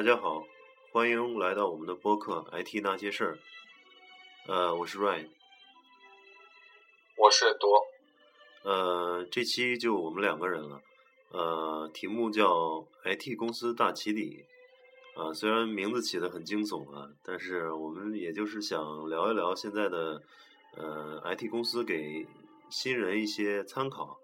大家好，欢迎来到我们的播客《IT 那些事儿》。呃，我是 Ryan，我是多。呃，这期就我们两个人了。呃，题目叫《IT 公司大起底》。啊，虽然名字起的很惊悚啊，但是我们也就是想聊一聊现在的呃 IT 公司给新人一些参考。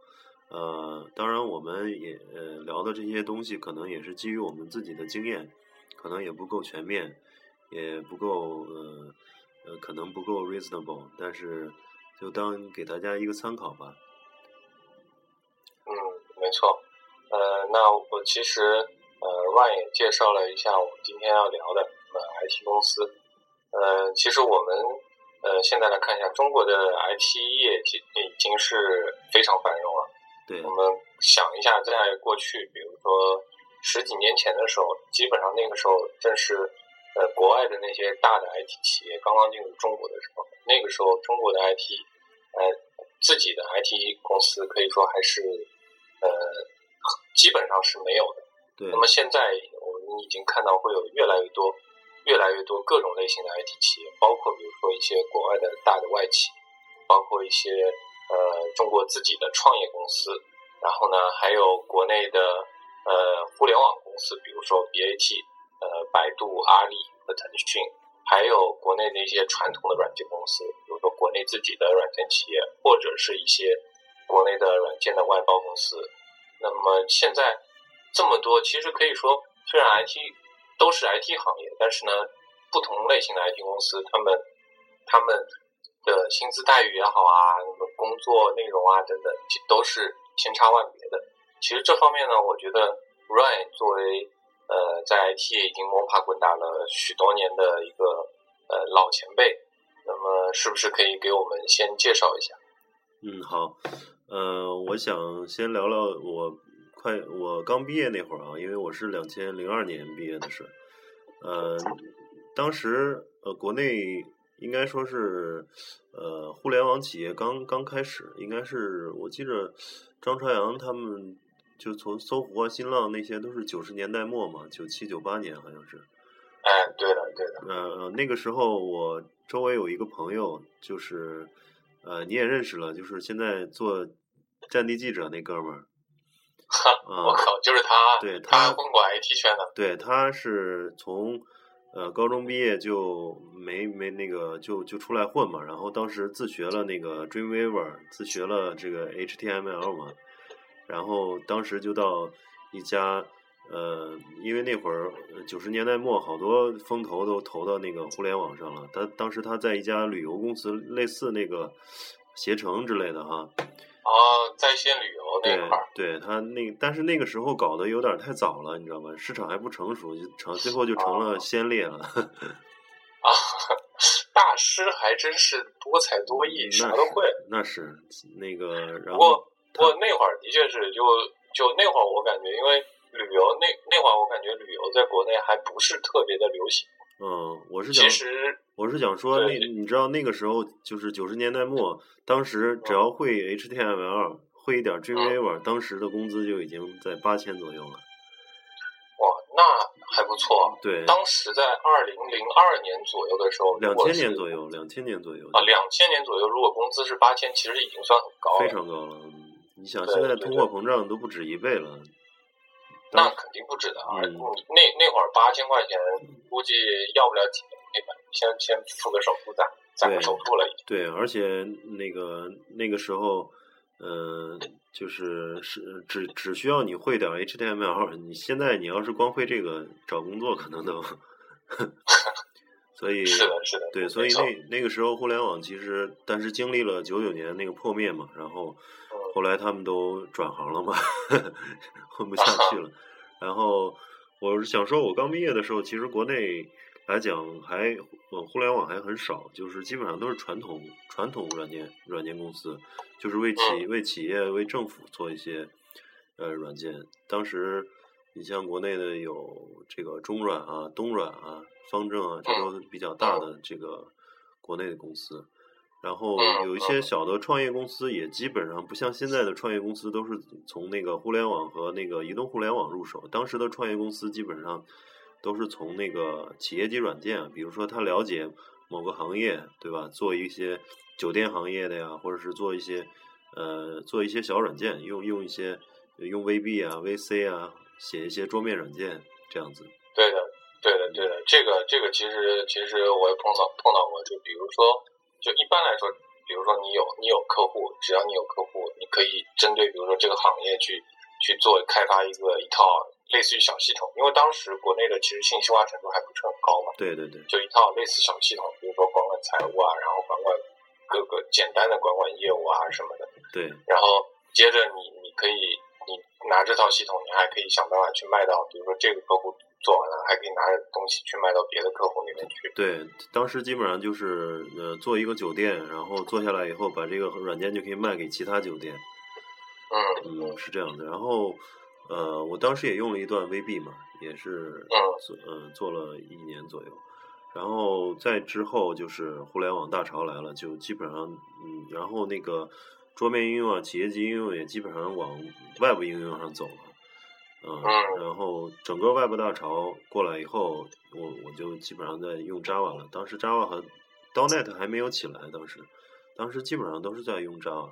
呃，当然我们也呃聊的这些东西，可能也是基于我们自己的经验，可能也不够全面，也不够呃呃可能不够 reasonable，但是就当给大家一个参考吧。嗯，没错。呃，那我其实呃 Ryan 也介绍了一下我们今天要聊的呃 IT 公司。呃，其实我们呃现在来看一下中国的 IT 业已已经是非常繁荣了。对，我们想一下，在过去，比如说十几年前的时候，基本上那个时候正是呃国外的那些大的 IT 企业刚刚进入中国的时候，那个时候中国的 IT 呃自己的 IT 公司可以说还是呃基本上是没有的。对。那么现在我们已经看到会有越来越多、越来越多各种类型的 IT 企业，包括比如说一些国外的大的外企，包括一些。呃，中国自己的创业公司，然后呢，还有国内的呃互联网公司，比如说 BAT，呃，百度、阿里和腾讯，还有国内的一些传统的软件公司，比如说国内自己的软件企业，或者是一些国内的软件的外包公司。那么现在这么多，其实可以说，虽然 IT 都是 IT 行业，但是呢，不同类型的 IT 公司，他们他们。的薪资待遇也好啊，那么工作内容啊等等，都是千差万别的。其实这方面呢，我觉得 Ryan 作为呃在 IT 已经摸爬滚打了许多年的一个呃老前辈，那么是不是可以给我们先介绍一下？嗯，好，呃，我想先聊聊我快我刚毕业那会儿啊，因为我是两千零二年毕业的事，呃，当时呃国内。应该说是，呃，互联网企业刚刚开始，应该是我记着张朝阳他们就从搜狐啊、新浪那些都是九十年代末嘛，九七九八年好像是。哎，对的，对的。呃，那个时候我周围有一个朋友，就是呃你也认识了，就是现在做战地记者那哥们儿。哈，我靠，就是他。对他混过 IT 圈的。对，他是从。呃，高中毕业就没没那个就就出来混嘛，然后当时自学了那个 Dreamweaver，自学了这个 HTML 嘛，然后当时就到一家呃，因为那会儿九十年代末好多风投都投到那个互联网上了，他当时他在一家旅游公司，类似那个携程之类的哈。哦，在线旅游那块儿，对他那，但是那个时候搞得有点太早了，你知道吗？市场还不成熟，就成最后就成了先烈了。啊，大师还真是多才多艺，啥都会。那是那个，然后不过那会儿的确是，就就那会儿我感觉，因为旅游那那会儿我感觉旅游在国内还不是特别的流行。嗯，我是想，其实我是想说，那你知道那个时候就是九十年代末，当时只要会 HTML，会一点 Java，当时的工资就已经在八千左右了。哇，那还不错。对，当时在二零零二年左右的时候，两千年左右，两千年左右啊，两千年左右，如果工资是八千，其实已经算很高了，非常高了。你想，现在通货膨胀都不止一倍了。那肯定不止的啊！那那会儿八千块钱，估计要不了几年，那个先先付个首付攒，攒个首付了已经。对，而且那个那个时候，嗯，就是是只只需要你会点 HTML，你现在你要是光会这个找工作可能都，所以是的，是的，对，所以那那个时候互联网其实，但是经历了九九年那个破灭嘛，然后。后来他们都转行了嘛，混不下去了。然后我是想说，我刚毕业的时候，其实国内来讲还呃互联网还很少，就是基本上都是传统传统软件软件公司，就是为企为企业为政府做一些呃软件。当时你像国内的有这个中软啊、东软啊、方正啊，这都比较大的这个国内的公司。然后有一些小的创业公司也基本上不像现在的创业公司都是从那个互联网和那个移动互联网入手。当时的创业公司基本上都是从那个企业级软件，比如说他了解某个行业，对吧？做一些酒店行业的呀，或者是做一些呃做一些小软件，用用一些用 VB 啊、VC 啊，写一些桌面软件这样子。对的，对的，对的，这个这个其实其实我也碰到碰到过，就比如说，就一般来说，比如说你有你有客户，只要你有客户，你可以针对比如说这个行业去去做开发一个一套类似于小系统，因为当时国内的其实信息化程度还不是很高嘛。对对对。就一套类似小系统，比如说管管财务啊，然后管管各个简单的管管业务啊什么的。对。然后接着你你可以你拿这套系统，你还可以想办法去卖到，比如说这个客户。做完了还可以拿着东西去卖到别的客户那边去。对，当时基本上就是呃做一个酒店，然后做下来以后，把这个软件就可以卖给其他酒店。嗯嗯，是这样的。然后呃，我当时也用了一段 VB 嘛，也是做嗯做了一年左右。然后在之后就是互联网大潮来了，就基本上嗯，然后那个桌面应用啊、企业级应用也基本上往外部应用上走了。嗯，然后整个外部大潮过来以后，我我就基本上在用 Java 了。当时 Java 和 .NET 还没有起来，当时，当时基本上都是在用 Java。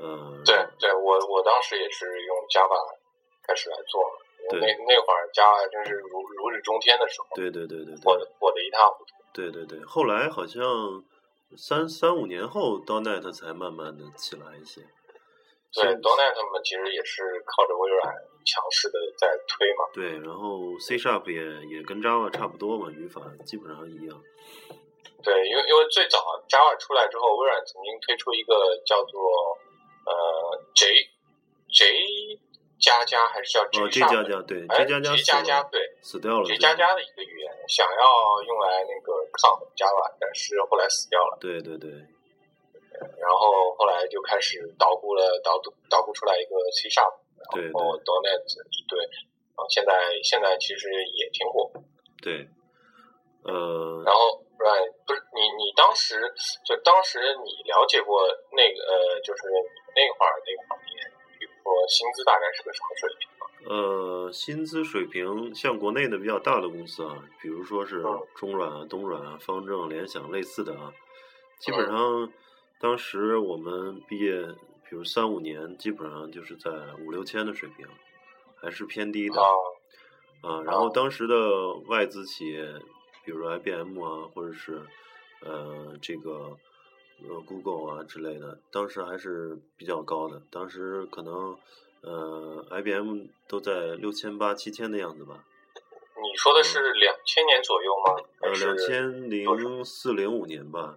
嗯，对对，我我当时也是用 Java 开始来做，那那会儿 Java 真是如如日中天的时候。对对对对，火的火的一塌糊涂。对对对，后来好像三三五年后，.NET 才慢慢的起来一些。对，.NET 们其实也是靠着微软强势的在推嘛。对，然后 C Sharp 也也跟 Java 差不多嘛，语法基本上一样。对，因为因为最早 Java 出来之后，微软曾经推出一个叫做呃 J J 加加还是叫 J 加加对 J 加加 J 加加对死掉了 J 加加的一个语言，想要用来那个抗衡 Java，但是后来死掉了。对对对。然后后来就开始捣鼓了，捣鼓捣鼓出来一个 C Sharp，然后堆，然后现在现在其实也挺火。对，呃，然后 Right 不是你你当时就当时你了解过那个呃，就是那块儿那个行业，比如说薪资大概是个什么水平吗？呃，薪资水平像国内的比较大的公司啊，比如说是中软啊、东软啊、方正、联想类似的啊，基本上。当时我们毕业，比如三五年，基本上就是在五六千的水平，还是偏低的。啊，然后当时的外资企业，比如 IBM 啊，或者是呃这个呃 Google 啊之类的，当时还是比较高的。当时可能呃 IBM 都在六千八七千的样子吧。你说的是两千年左右吗？呃，两千零四零五年吧。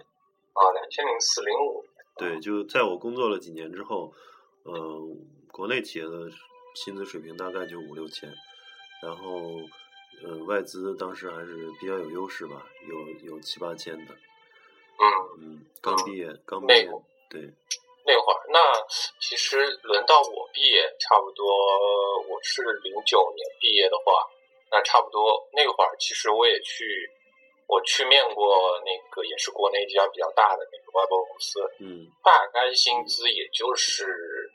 啊，两千零四零五。对，就在我工作了几年之后，呃，国内企业的薪资水平大概就五六千，然后，呃，外资当时还是比较有优势吧，有有七八千的。嗯。嗯，刚毕业，刚毕业。对。那会儿，那其实轮到我毕业，差不多我是零九年毕业的话，那差不多那会儿，其实我也去。我去面过那个，也是国内一家比较大的那个外包公司，嗯，大概薪资也就是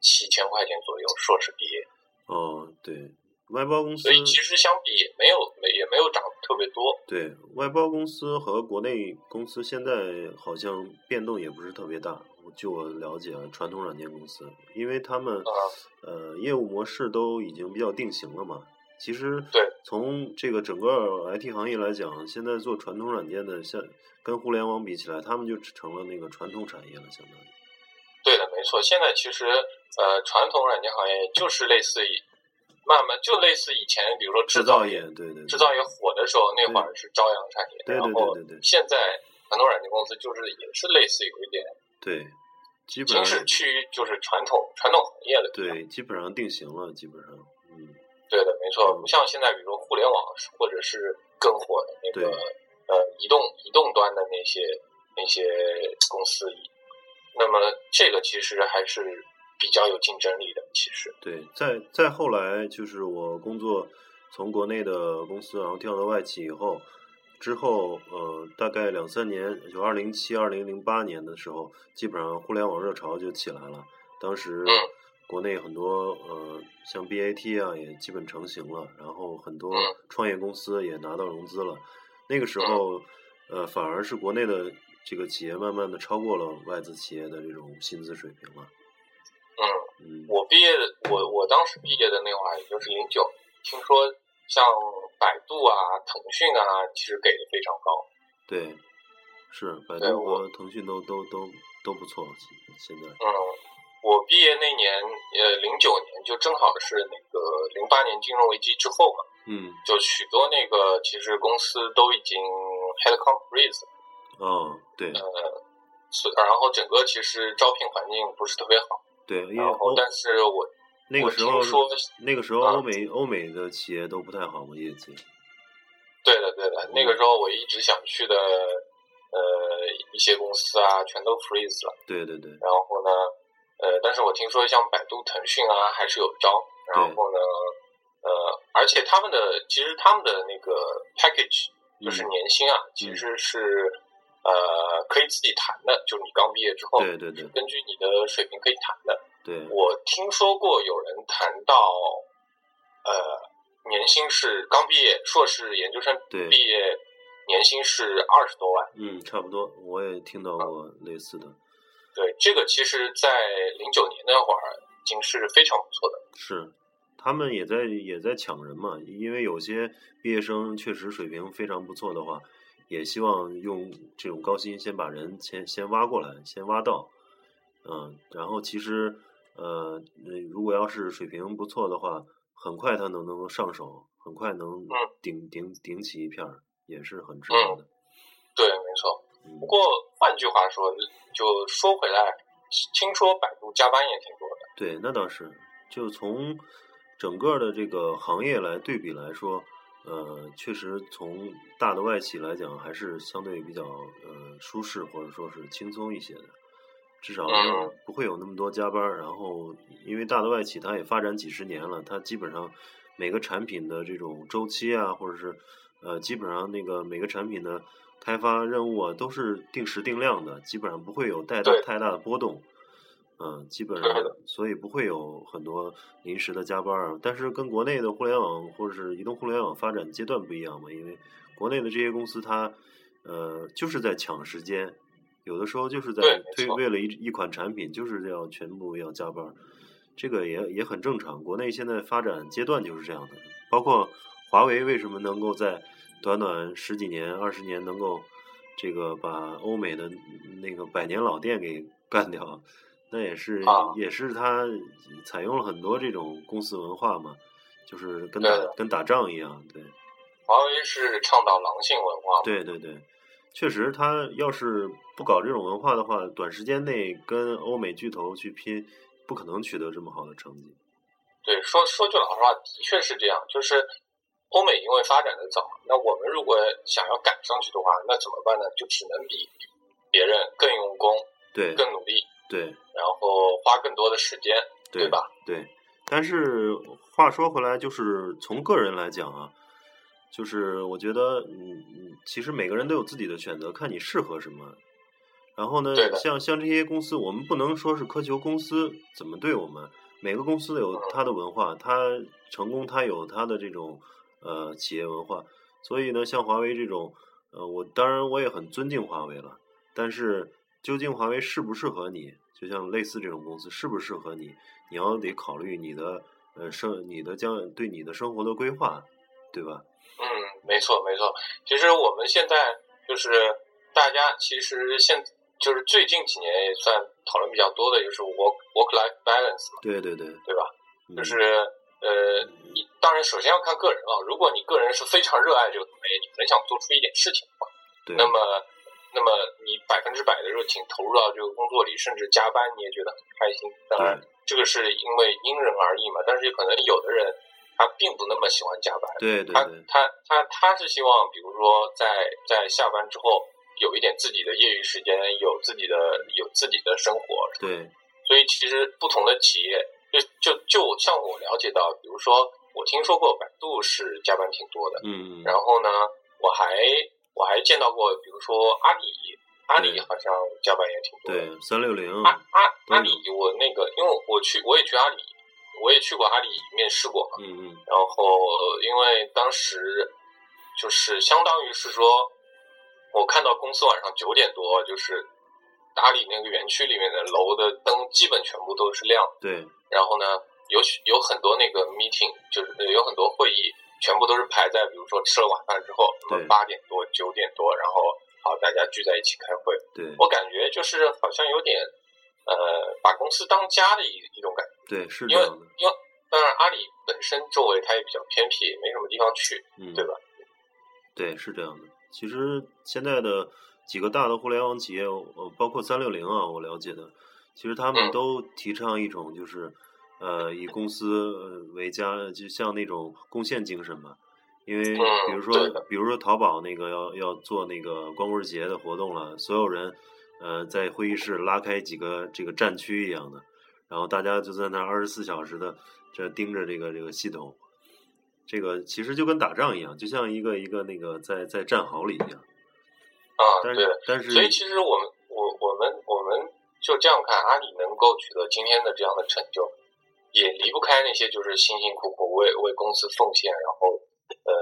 七千块钱左右，硕士毕业。哦，对外包公司，所以其实相比也没有没也没有涨特别多。对外包公司和国内公司现在好像变动也不是特别大。据我了解，传统软件公司，因为他们呃业务模式都已经比较定型了嘛。其实，对，从这个整个 IT 行业来讲，现在做传统软件的，像跟互联网比起来，他们就成了那个传统产业了，相当于。对的，没错。现在其实，呃，传统软件行业就是类似于，慢慢就类似以前，比如说制造业，对对，制造业火的时候，那会儿是朝阳产业，对对对对对现在很多软件公司就是也是类似有一点，对，基本上是趋于就是传统传统行业的，对，基本上定型了，基本上，嗯。对的，没错，不像现在，比如说互联网，或者是更火的那个呃移动移动端的那些那些公司，那么这个其实还是比较有竞争力的。其实，对，再再后来就是我工作从国内的公司，然后调到外企以后，之后呃大概两三年，就二零七二零零八年的时候，基本上互联网热潮就起来了，当时。国内很多呃，像 BAT 啊，也基本成型了，然后很多嗯创业公司也拿到融资了。那个时候，呃，反而是国内的这个企业慢慢的超过了外资企业的这种薪资水平了。嗯，嗯，我毕业的，我我当时毕业的那会儿，也就是零九，听说像百度啊、腾讯啊，其实给的非常高。对，是百度和腾讯都都都都不错，现在。嗯，我毕业那年，呃，零九年就正好是那个零八年金融危机之后嘛，嗯，就许多那个其实公司都已经 headcount freeze，哦，对呃，所然后整个其实招聘环境不是特别好，对，因为然后但是我我那个时候听说那个时候啊欧美欧美的企业都不太好嘛，业绩。对的对的，那个时候我一直想去的呃一些公司啊，全都 freeze 了。对对对，然后呢，呃，但是我听说像百度、腾讯啊，还是有招。然后呢，呃，而且他们的其实他们的那个 package 就是嗯年薪啊，其实是呃可以自己谈的，就是你刚毕业之后，对对对根据你的水平可以谈的。对，我听说过有人谈到，呃，年薪是刚毕业硕士研究生毕业，年薪是二十多万。嗯，差不多，我也听到过类似的，对，这个其实，在零九年那会儿已经是非常不错的。是，他们也在也在抢人嘛，因为有些毕业生确实水平非常不错的话，也希望用这种高薪先把人先先挖过来，先挖到，嗯，然后其实呃，如果要是水平不错的话，很快他能能够上手，很快能顶顶顶起一片儿，也是很值得的。对，没错。嗯不过换句话说，就说回来，听说百度加班也挺多的。对，那倒是。就从整个的这个行业来对比来说，呃，确实从大的外企来讲，还是相对比较呃舒适或者说是轻松一些的，至少没有嗯不会有那么多加班。然后，因为大的外企它也发展几十年了，它基本上每个产品的这种周期啊，或者是呃，基本上那个每个产品的开发任务啊，都是定时定量的，基本上不会有太大太大的波动。嗯，基本上，所以不会有很多临时的加班儿。但是跟国内的互联网或者是移动互联网发展阶段不一样嘛，因为国内的这些公司它呃就是在抢时间，有的时候就是在推为了一一款产品，就是要全部要加班儿，这个也也很正常。国内现在发展阶段就是这样的，包括华为为什么能够在短短十几年、二十年能够这个把欧美的那个百年老店给干掉，那也是、啊也是他采用了很多这种公司文化嘛，就是跟打跟打仗一样，对华为是倡导狼性文化，对对对，确实，他要是不搞这种文化的话，短时间内跟欧美巨头去拼，不可能取得这么好的成绩。对，说说句老实话，的确是这样。就是欧美因为发展的早，那我们如果想要赶上去的话，那怎么办呢？就只能比别人更用功、对更努力，对然后花更多的时间，对吧？对，但是话说回来，就是从个人来讲啊，就是我觉得，嗯嗯，其实每个人都有自己的选择，看你适合什么。然后呢像像这些公司，我们不能说是苛求公司怎么对我们，每个公司有嗯它的文化，它成功它有它的这种呃企业文化，所以呢，像华为这种，呃，我当然我也很尊敬华为了，但是究竟华为适不适合你，就像类似这种公司适不适合你，你要得考虑你的呃生你的将对你的生活的规划，对吧？嗯，没错没错。其实我们现在就是大家其实现就是最近几年也算讨论比较多的，就是 work work life balance 嘛，对对对，对吧？嗯就是呃，你当然首先要看个人啊。如果你个人是非常热爱这个行业，你很想做出一点事情的话，那么那么你百分之百的热情投入到这个工作里，甚至加班你也觉得很开心。当然，这个是因为因人而异嘛。但是可能有的人他并不那么喜欢加班，他对对他他他他是希望，比如说在在下班之后有一点自己的业余时间，有自己的有自己的生活。对所以其实不同的企业，就就就像我了解到，比如说我听说过百度是加班挺多的，嗯嗯然后呢，我还我还见到过，比如说阿里阿里好像加班也挺多的。对，三六零。阿阿阿里，我那个，因为我去，我也去阿里，我也去过阿里面试过嘛。嗯嗯。然后，因为当时就是相当于是说，我看到公司晚上九点多，就是阿里那个园区里面的楼的灯基本全部都是亮。对。然后呢，有有很多那个 meeting，就是有很多会议。全部都是排在，比如说吃了晚饭之后，那么八点多、九点多，然后好大家聚在一起开会。对，我感觉就是好像有点，呃，把公司当家的一一种感觉。对，是因为因为当然阿里本身周围它也比较偏僻，没什么地方去，对吧？对，是这样的。其实现在的几个大的互联网企业，呃，包括三六零啊，我了解的，其实他们都提倡一种就是。呃，以公司为家，就像那种贡献精神嘛。因为比如说，比如说淘宝那个要要做那个光棍节的活动了，所有人呃在会议室拉开几个这个战区一样的，然后大家就在那二十四小时的这盯着这个这个系统，这个其实就跟打仗一样，就像一个一个那个在在战壕里一样。啊，但是但是，所以其实我们我我们我们就这样看，阿里能够取得今天的这样的成就。也离不开那些就是辛辛苦苦为为公司奉献，然后呃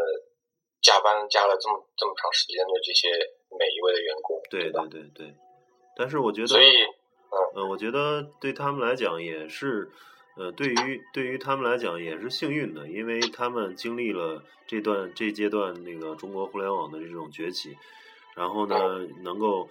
加班加了这么这么长时间的这些每一位的员工。对对对对。但是我觉得，所以嗯，我觉得对他们来讲也是，呃，对于对于他们来讲也是幸运的，因为他们经历了这段这阶段那个中国互联网的这种崛起，然后呢能够。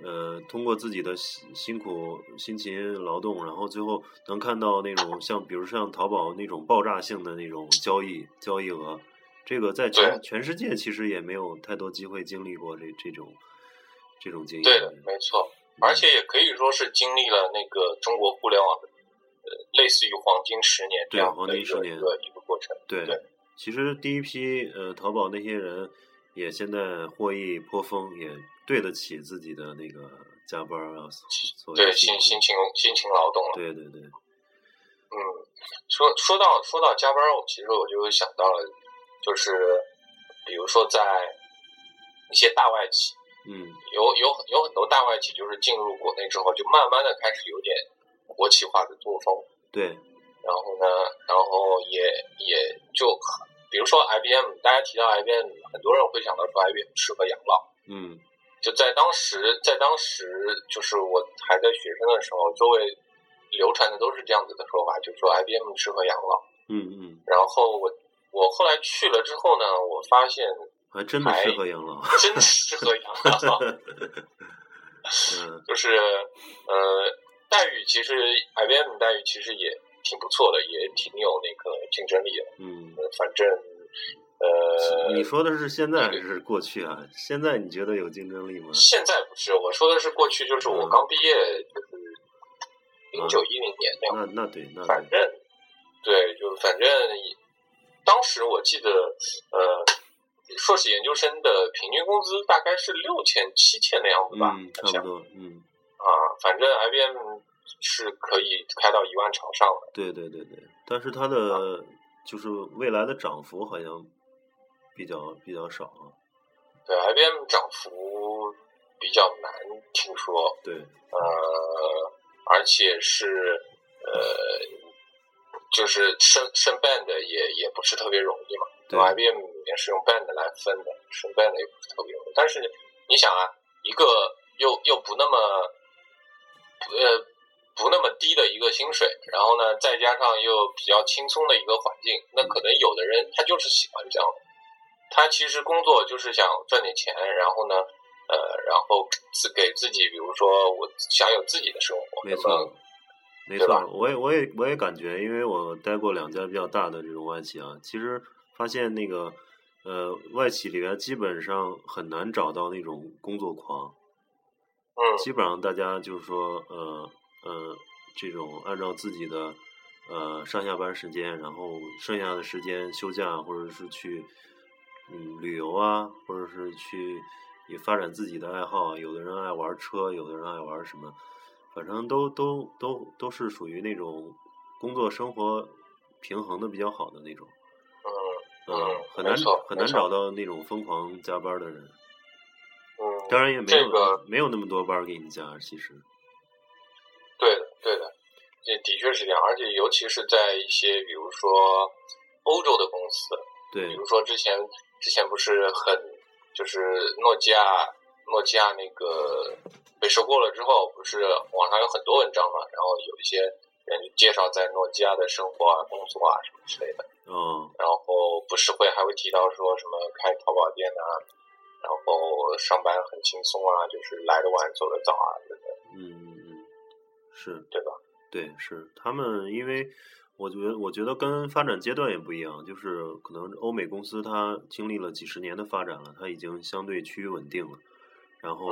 呃，通过自己的辛辛苦辛勤劳动，然后最后能看到那种像，比如像淘宝那种爆炸性的那种交易交易额，这个在全全世界其实也没有太多机会经历过这这种这种经验。对的，没错，而且也可以说是经历了那个中国互联网的呃，类似于黄金十年这样的一个一个一个过程。对，其实第一批呃淘宝那些人也现在获益颇丰，也。对得起自己的那个加班啊，对辛辛勤辛勤劳动了。对对对。嗯，说说到说到加班，我其实我就想到了，就是比如说在一些大外企，嗯，有有有很多大外企，就是进入国内之后，就慢慢的开始有点国企化的作风。对。然后呢，然后也也就比如说 IBM，大家提到 IBM，很多人会想到说 IBM 适合养老。嗯。就在当时，在当时，就是我还在学生的时候，周围流传的都是这样子的说法，就说 IBM 适合养老。嗯嗯。然后我我后来去了之后呢，我发现还真的适合养老，真适合养老。嗯。就是呃，待遇其实 IBM 待遇其实也挺不错的，也挺有那个竞争力的。嗯。反正。呃，你说的是现在还是过去啊？现在你觉得有竞争力吗？现在不是，我说的是过去，就是我刚毕业，就是零九一零年那样。那那对，那反正对，就反正当时我记得，呃，硕士研究生的平均工资大概是六千七千的样子吧，差不多，嗯。啊，反正 IBM 是可以开到一万朝上的。对对对对，但是它的就是未来的涨幅好像。比较比较少啊，对，IBM 涨幅比较难听说，对，呃，而且是呃，就是升升 band 也也不是特别容易嘛，对，IBM 里面是用 band 来分的，升 band 也不是特别容易，但是你想啊，一个又又不那么呃不那么低的一个薪水，然后呢，再加上又比较轻松的一个环境，那可能有的人他就是喜欢这样的。他其实工作就是想赚点钱，然后呢，呃，然后自给自己，比如说我想有自己的生活，没错，没错，我也我也我也感觉，因为我待过两家比较大的这种外企啊，其实发现那个呃外企里边基本上很难找到那种工作狂，嗯，基本上大家就是说呃呃这种按照自己的呃上下班时间，然后剩下的时间休假或者是去。嗯，旅游啊，或者是去也发展自己的爱好。有的人爱玩车，有的人爱玩什么，反正都都都都是属于那种工作生活平衡的比较好的那种。嗯嗯，很难很难找到那种疯狂加班的人。嗯，当然也没这个有没有那么多班给你加，其实。对的，确是这样，而且尤其是在一些比如说欧洲的公司，对比如说之前之前不是很就是诺基亚诺基亚那个被收购了之后，不是网上有很多文章嘛，然后有一些人就介绍在诺基亚的生活啊、工作啊什么之类的，嗯，然后不是会还会提到说什么开淘宝店啊，然后上班很轻松啊，就是来的晚走的早啊，等等，嗯嗯嗯，是。对吧？对，是他们，因为我觉得，我觉得跟发展阶段也不一样，就是可能欧美公司它经历了几十年的发展了，它已经相对趋于稳定了，然后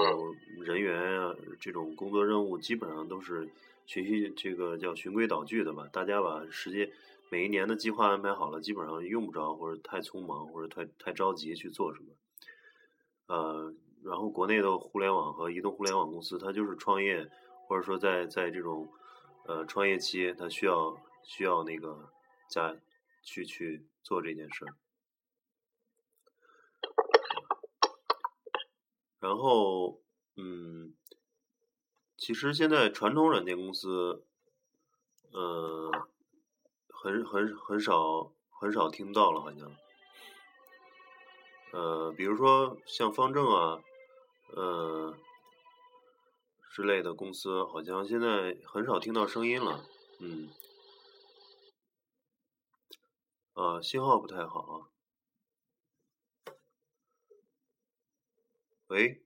人员啊这种工作任务基本上都是循序这个叫循规蹈矩的吧，大家把时间每一年的计划安排好了，基本上用不着或者太匆忙或者太太着急去做什么，呃，然后国内的互联网和移动互联网公司，它就是创业。或者说在在这种呃创业期，他需要需要那个加去去做这件事儿。然后，嗯，其实现在传统软件公司，呃，很很很少很少听到了，好像。呃，比如说像方正啊，呃。之类的公司好像现在很少听到声音了，嗯，啊，信号不太好，喂，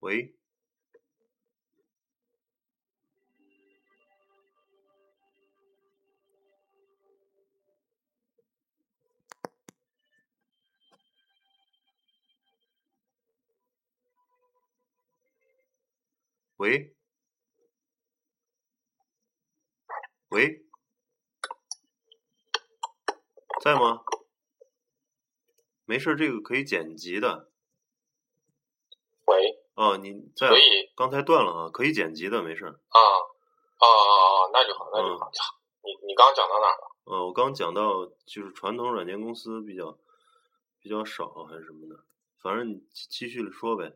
喂，喂，喂，在吗？没事，这个可以剪辑的。喂，哦，你在可？以刚才断了啊，可以剪辑的，没事。啊啊啊啊，那就好，那就好。你你刚刚讲到哪了？呃，我刚讲到就是传统软件公司比较比较少还是什么的，反正你继继续说呗。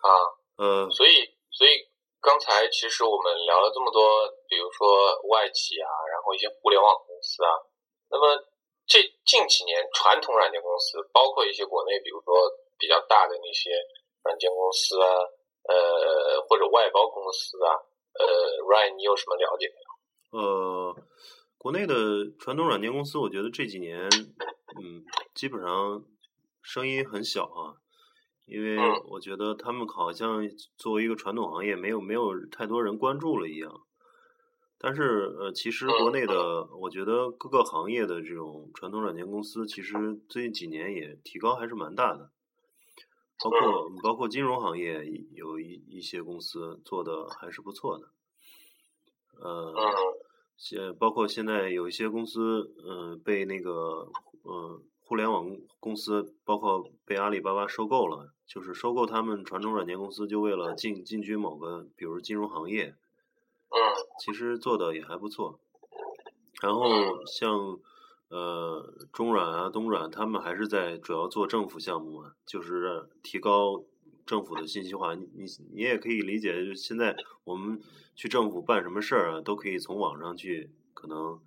啊，呃，所以所以刚才其实我们聊了这么多，比如说外企啊，然后一些互联网公司啊，那么这近几年传统软件公司，包括一些国内，比如说比较大的那些软件公司啊，呃，或者外包公司啊，呃，Ryan，你有什么了解没有？呃，国内的传统软件公司，我觉得这几年，嗯，基本上声音很小啊，因为嗯。我觉得他们好像作为一个传统行业，没有没有太多人关注了一样。但是呃，其实国内的，我觉得各个行业的这种传统软件公司，其实最近几年也提高还是蛮大的，包括包括金融行业有一一些公司做的还是不错的，呃。嗯。现包括现在有一些公司，嗯、被那个呃互联网公司，包括被阿里巴巴收购了，就是收购他们传统软件公司，就为了进进军某个，比如金融行业，嗯其实做的也还不错。然后像呃中软啊、东软，他们还是在主要做政府项目嘛，就是提高政府的信息化。你你你也可以理解，就现在我们去政府办什么事儿啊，都可以从网上去可能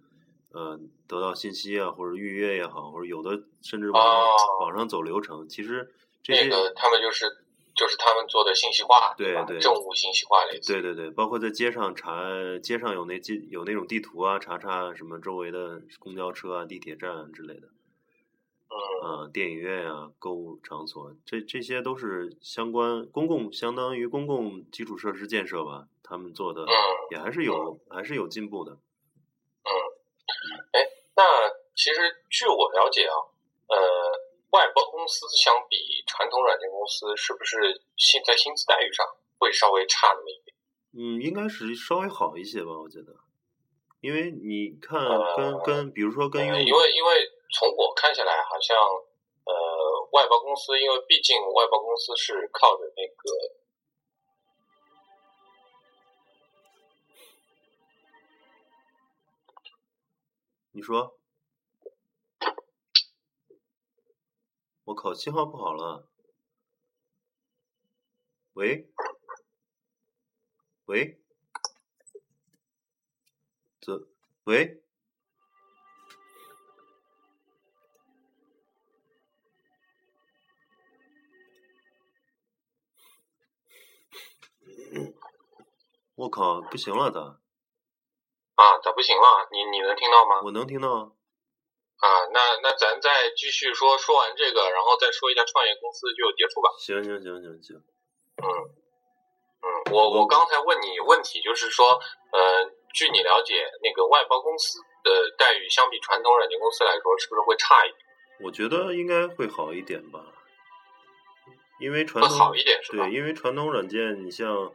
呃得到信息啊，或者预约也好，或者有的甚至网上、哦网上走流程。其实这个他们就是就是他们做的信息化，吧对对政务信息化类似。对对对，包括在街上查，街上有那街有那种地图啊，查查什么周围的公交车啊、地铁站啊之类的，嗯啊、电影院啊、购物场所，这这些都是相关公共，相当于公共基础设施建设吧，他们做的嗯也还是有还是有进步的。嗯，哎，那其实据我了解啊，呃，外包公司相比传统软件公司，是不是薪在薪资待遇上会稍微差那么一点？嗯，应该是稍微好一些吧，我觉得，因为你看呃跟跟比如说跟用呃因为因为从我看下来，好像呃，外包公司，因为毕竟外包公司是靠着那个你说，我靠，信号不好了。喂？喂？这？喂？我靠，不行了，咋？啊，咋不行了？你你能听到吗？我能听到。啊，那那咱再继续说，说完这个，然后再说一下创业公司就结束吧。行行行行行。嗯嗯，我我刚才问你问题，就是说，呃，据你了解，那个外包公司的待遇相比传统软件公司来说，是不是会差一点？我觉得应该会好一点吧，因为传统好一点是吧？对，因为传统软件，你像。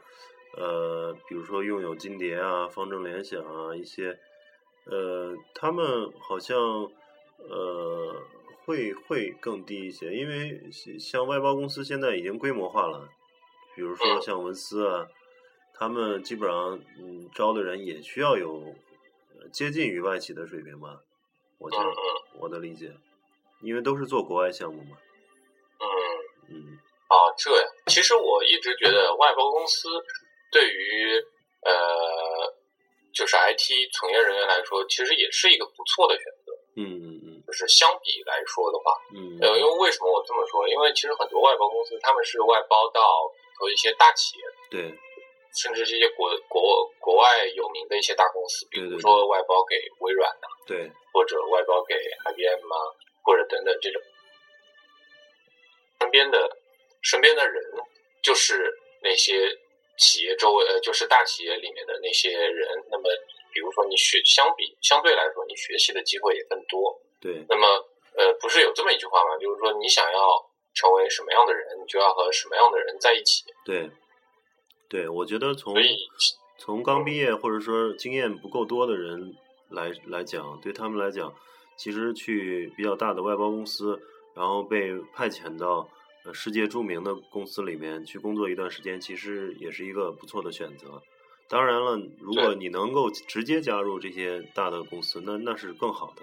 呃，比如说用友金蝶啊、方正联想啊一些，呃，他们好像呃会会更低一些，因为像外包公司现在已经规模化了，比如说像文思啊，他们基本上嗯招的人也需要有接近于外企的水平吧，我觉得我的理解，因为都是做国外项目嘛。嗯嗯，哦，这样，其实我一直觉得外包公司。对于呃，就是 IT 从业人员来说，其实也是一个不错的选择。嗯。就是相比来说的话，嗯，呃，因为为什么我这么说？因为其实很多外包公司他们是外包到和一些大企业，对，甚至这些国国国外有名的一些大公司，比如说外包给微软的，对，或者外包给 IBM 啊，或者等等这种身边的身边的人，就是那些。企业周围呃，就是大企业里面的那些人，那么比如说你学，相比相对来说，你学习的机会也更多。对。那么呃，不是有这么一句话吗？就是说你想要成为什么样的人，你就要和什么样的人在一起。对。对，我觉得从从刚毕业或者说经验不够多的人来来讲，对他们来讲，其实去比较大的外包公司，然后被派遣到。呃，世界著名的公司里面去工作一段时间，其实也是一个不错的选择。当然了，如果你能够直接加入这些大的公司，那那是更好的。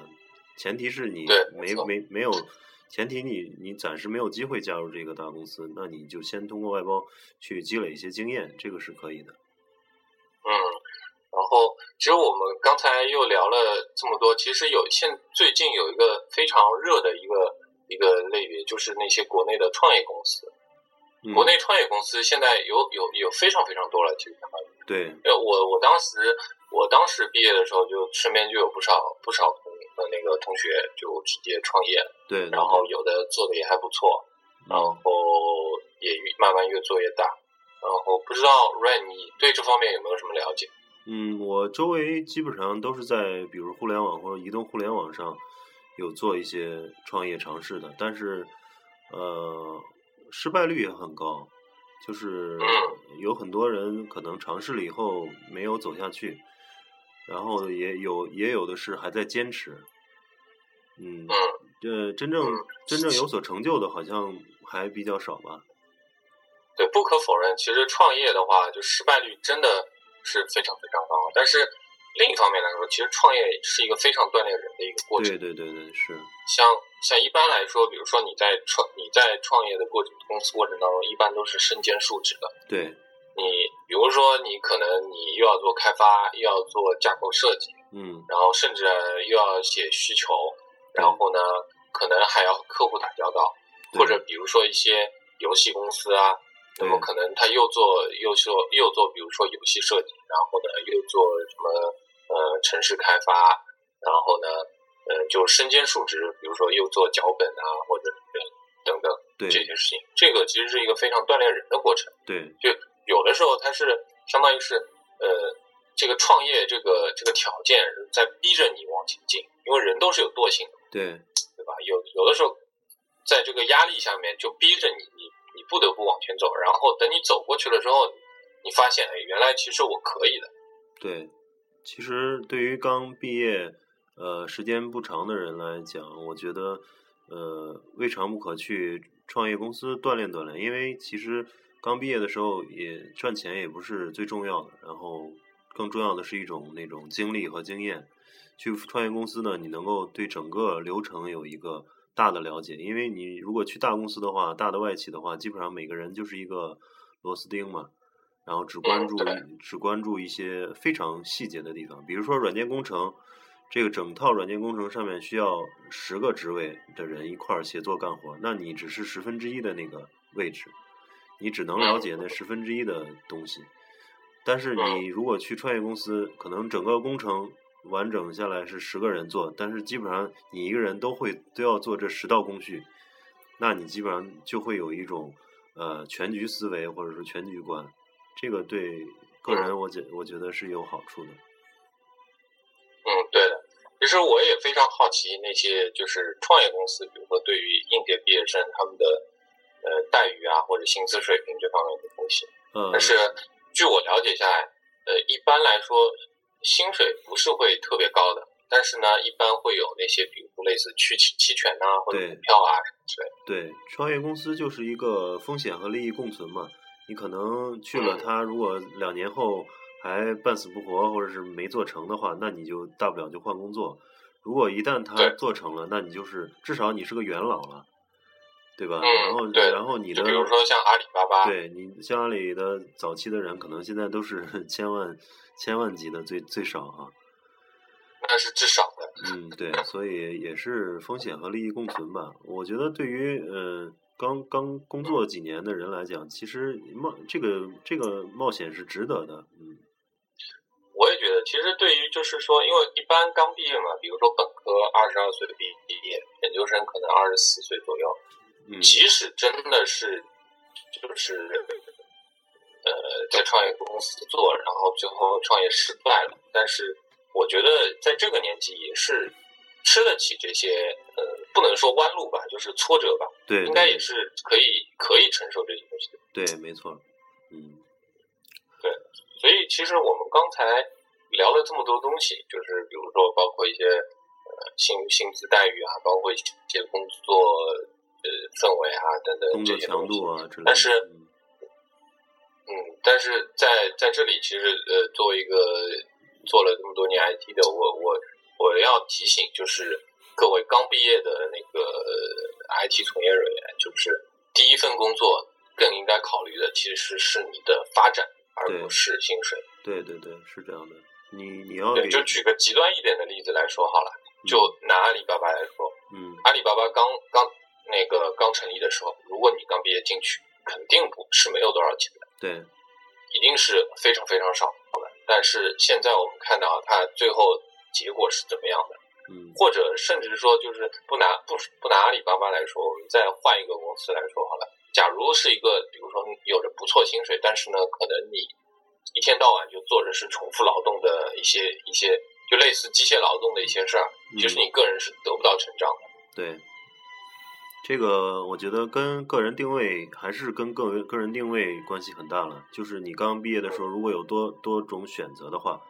前提是你没没没有，前提你你暂时没有机会加入这个大公司，那你就先通过外包去积累一些经验，这个是可以的。嗯，然后其实我们刚才又聊了这么多，其实有现最近有一个非常热的一个。一个类别就是那些国内的创业公司，国内创业公司现在有有有非常非常多了，其实相当于对。呃，我我当时我当时毕业的时候，就身边就有不少不少同呃那个同学就直接创业，对。然后有的做的也还不错，然后也慢慢越做越大。然后不知道 Rain，你对这方面有没有什么了解？嗯，我周围基本上都是在比如互联网或者移动互联网上。有做一些创业尝试的，但是，呃，失败率也很高，就是有很多人可能尝试了以后没有走下去，然后也有也有的是还在坚持，嗯，这真正真正有所成就的，好像还比较少吧。对，不可否认，其实创业的话，就失败率真的是非常非常高，但是。另一方面来说，其实创业是一个非常锻炼人的一个过程。对对对对，是。像像一般来说，比如说你在创你在创业的过程公司过程当中，一般都是身兼数职的。对。你比如说，你可能你又要做开发，又要做架构设计，嗯，然后甚至又要写需求，然后呢，可能还要和客户打交道，或者比如说一些游戏公司啊。那么可能他又做又做又做，比如说游戏设计，然后呢又做什么呃城市开发，然后呢呃就身兼数职，比如说又做脚本啊或者等等这些事情，这个其实是一个非常锻炼人的过程。对，就有的时候它是相当于是呃这个创业这个这个条件在逼着你往前进，因为人都是有惰性的。对，对吧？有有的时候在这个压力下面就逼着你你。你不得不往前走，然后等你走过去了之后，你发现，哎，原来其实我可以的。对，其实对于刚毕业、呃时间不长的人来讲，我觉得，呃，未尝不可去创业公司锻炼锻炼。因为其实刚毕业的时候，也赚钱也不是最重要的，然后更重要的是一种那种经历和经验。去创业公司呢，你能够对整个流程有一个。大的了解，因为你如果去大公司的话，大的外企的话，基本上每个人就是一个螺丝钉嘛，然后只关注只关注一些非常细节的地方，比如说软件工程，这个整套软件工程上面需要十个职位的人一块儿协作干活，那你只是十分之一的那个位置，你只能了解那十分之一的东西。但是你如果去创业公司，可能整个工程完整下来是十个人做，但是基本上你一个人都会都要做这十道工序，那你基本上就会有一种呃全局思维或者说全局观，这个对个人我觉我觉得是有好处的。嗯，对的。其实我也非常好奇那些就是创业公司，比如说对于应届毕业生他们的呃待遇啊或者薪资水平这方面的东西，嗯，但是。据我了解下来，呃，一般来说薪水不是会特别高的，但是呢，一般会有那些，比如类似期期权啊，或者股票啊什么之类的。对，创业公司就是一个风险和利益共存嘛。你可能去了，他如果两年后还半死不活，或者是没做成的话，那你就大不了就换工作。如果一旦他做成了，那你就是至少你是个元老了。对吧？然后，然后你的，比如说像阿里巴巴，对你像阿里的早期的人，可能现在都是 千万、千万级的最最少啊。那是至少的。嗯，对，所以也是风险和利益共存吧。我觉得对于呃刚刚工作几年的人来讲，其实冒这个这个冒险是值得的。嗯，我也觉得，其实对于就是说，因为一般刚毕业嘛，比如说本科二十二岁毕毕业，研究生可能二十四岁左右。即使真的是，就是呃，在创业公司做，然后最后创业失败了，但是我觉得在这个年纪也是吃得起这些呃，不能说弯路吧，就是挫折吧，对，应该也是可以可以承受这些东西的。对，没错，嗯，对，所以其实我们刚才聊了这么多东西，就是比如说包括一些呃薪薪资待遇啊，包括一些工作。呃，氛围啊，等等工作强度啊之类的。但是，嗯，但是在在这里，其实呃，作为一个做了这么多年 IT 的，我我我要提醒，就是各位刚毕业的那个 IT 从业人员，就是第一份工作更应该考虑的，其实是你的发展，而不是薪水。对对对，是这样的。你你要就举个极端一点的例子来说好了，就拿阿里巴巴来说，嗯，阿里巴巴刚刚。那个刚成立的时候，如果你刚毕业进去，肯定不是没有多少钱的，对，一定是非常非常少的。但是现在我们看到它最后结果是怎么样的？嗯，或者甚至说就是不拿不不拿阿里巴巴来说，我们再换一个公司来说好了。假如是一个，比如说有着不错薪水，但是呢，可能你一天到晚就做着是重复劳动的一些一些，就类似机械劳动的一些事儿，其实你个人是得不到成长的。对。这个我觉得跟个人定位还是跟个人个人定位关系很大了。就是你刚毕业的时候，如果有多多种选择的话，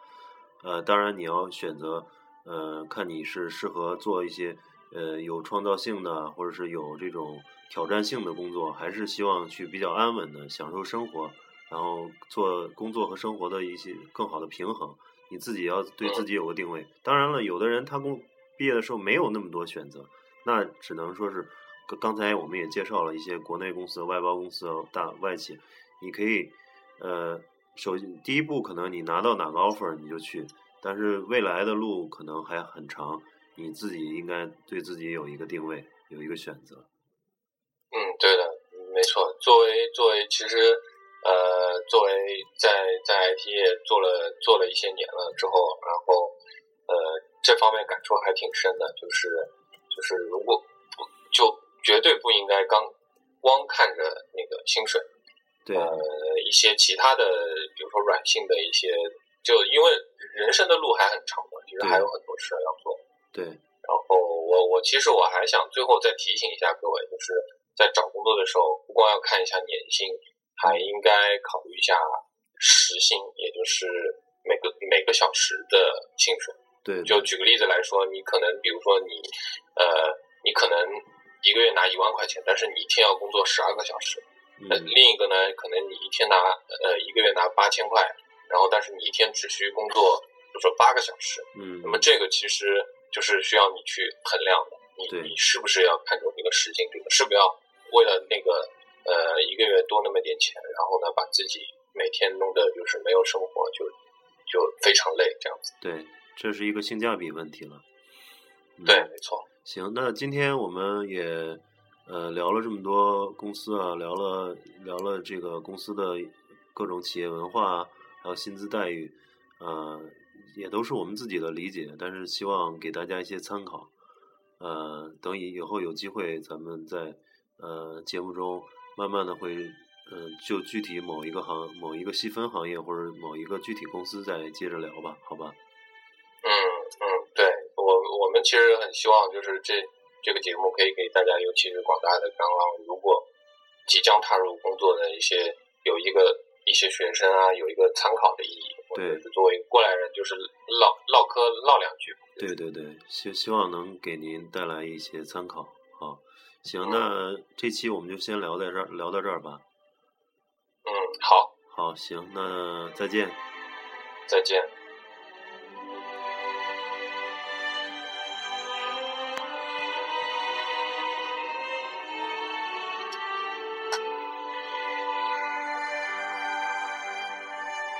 呃，当然你要选择，呃，看你是适合做一些呃有创造性的，或者是有这种挑战性的工作，还是希望去比较安稳的享受生活，然后做工作和生活的一些更好的平衡。你自己要对自己有个定位。当然了，有的人他工毕业的时候没有那么多选择，那只能说是。刚才我们也介绍了一些国内公司、外包公司、大外企，你可以，呃，首先第一步可能你拿到哪个 offer 你就去，但是未来的路可能还很长，你自己应该对自己有一个定位，有一个选择。嗯，对的，没错。作为作为，其实，呃，作为在在 IT 业做了做了一些年了之后，然后，呃，这方面感触还挺深的，就是就是如果不就。绝对不应该刚光看着那个薪水，对，呃，一些其他的，比如说软性的一些，就因为人生的路还很长嘛，其实还有很多事要做。对，然后我我其实我还想最后再提醒一下各位，就是在找工作的时候，不光要看一下年薪，还应该考虑一下时薪，也就是每个每个小时的薪水。对，就举个例子来说，你可能比如说你，呃，你可能。一个月拿一万块钱，但是你一天要工作十二个小时。呃，另一个呢，可能你一天拿呃一个月拿八千块，然后但是你一天只需工作，比如说八个小时。嗯。那么这个其实就是需要你去衡量的。你你是不是要看重这个时薪？这个是不是要为了那个呃一个月多那么点钱，然后呢把自己每天弄得就是没有生活，就就非常累这样子。对，这是一个性价比问题了。对，没错。行，那今天我们也呃聊了这么多公司啊，聊了聊了这个公司的各种企业文化，还有薪资待遇，呃，也都是我们自己的理解，但是希望给大家一些参考。呃，等以以后有机会，咱们在呃节目中慢慢的会，嗯，就具体某一个行、某一个细分行业或者某一个具体公司再接着聊吧，好吧？嗯，们其实很希望就是这这个节目可以给大家，尤其是广大的刚刚如果即将踏入工作的一些有一个一些学生啊，有一个参考的意义。对，作为过来人，就是唠唠嗑唠两句。对对对，希希望能给您带来一些参考。好，行，那这期我们就先聊在这儿，聊到这儿吧。嗯，好。好，行，那再见。再见。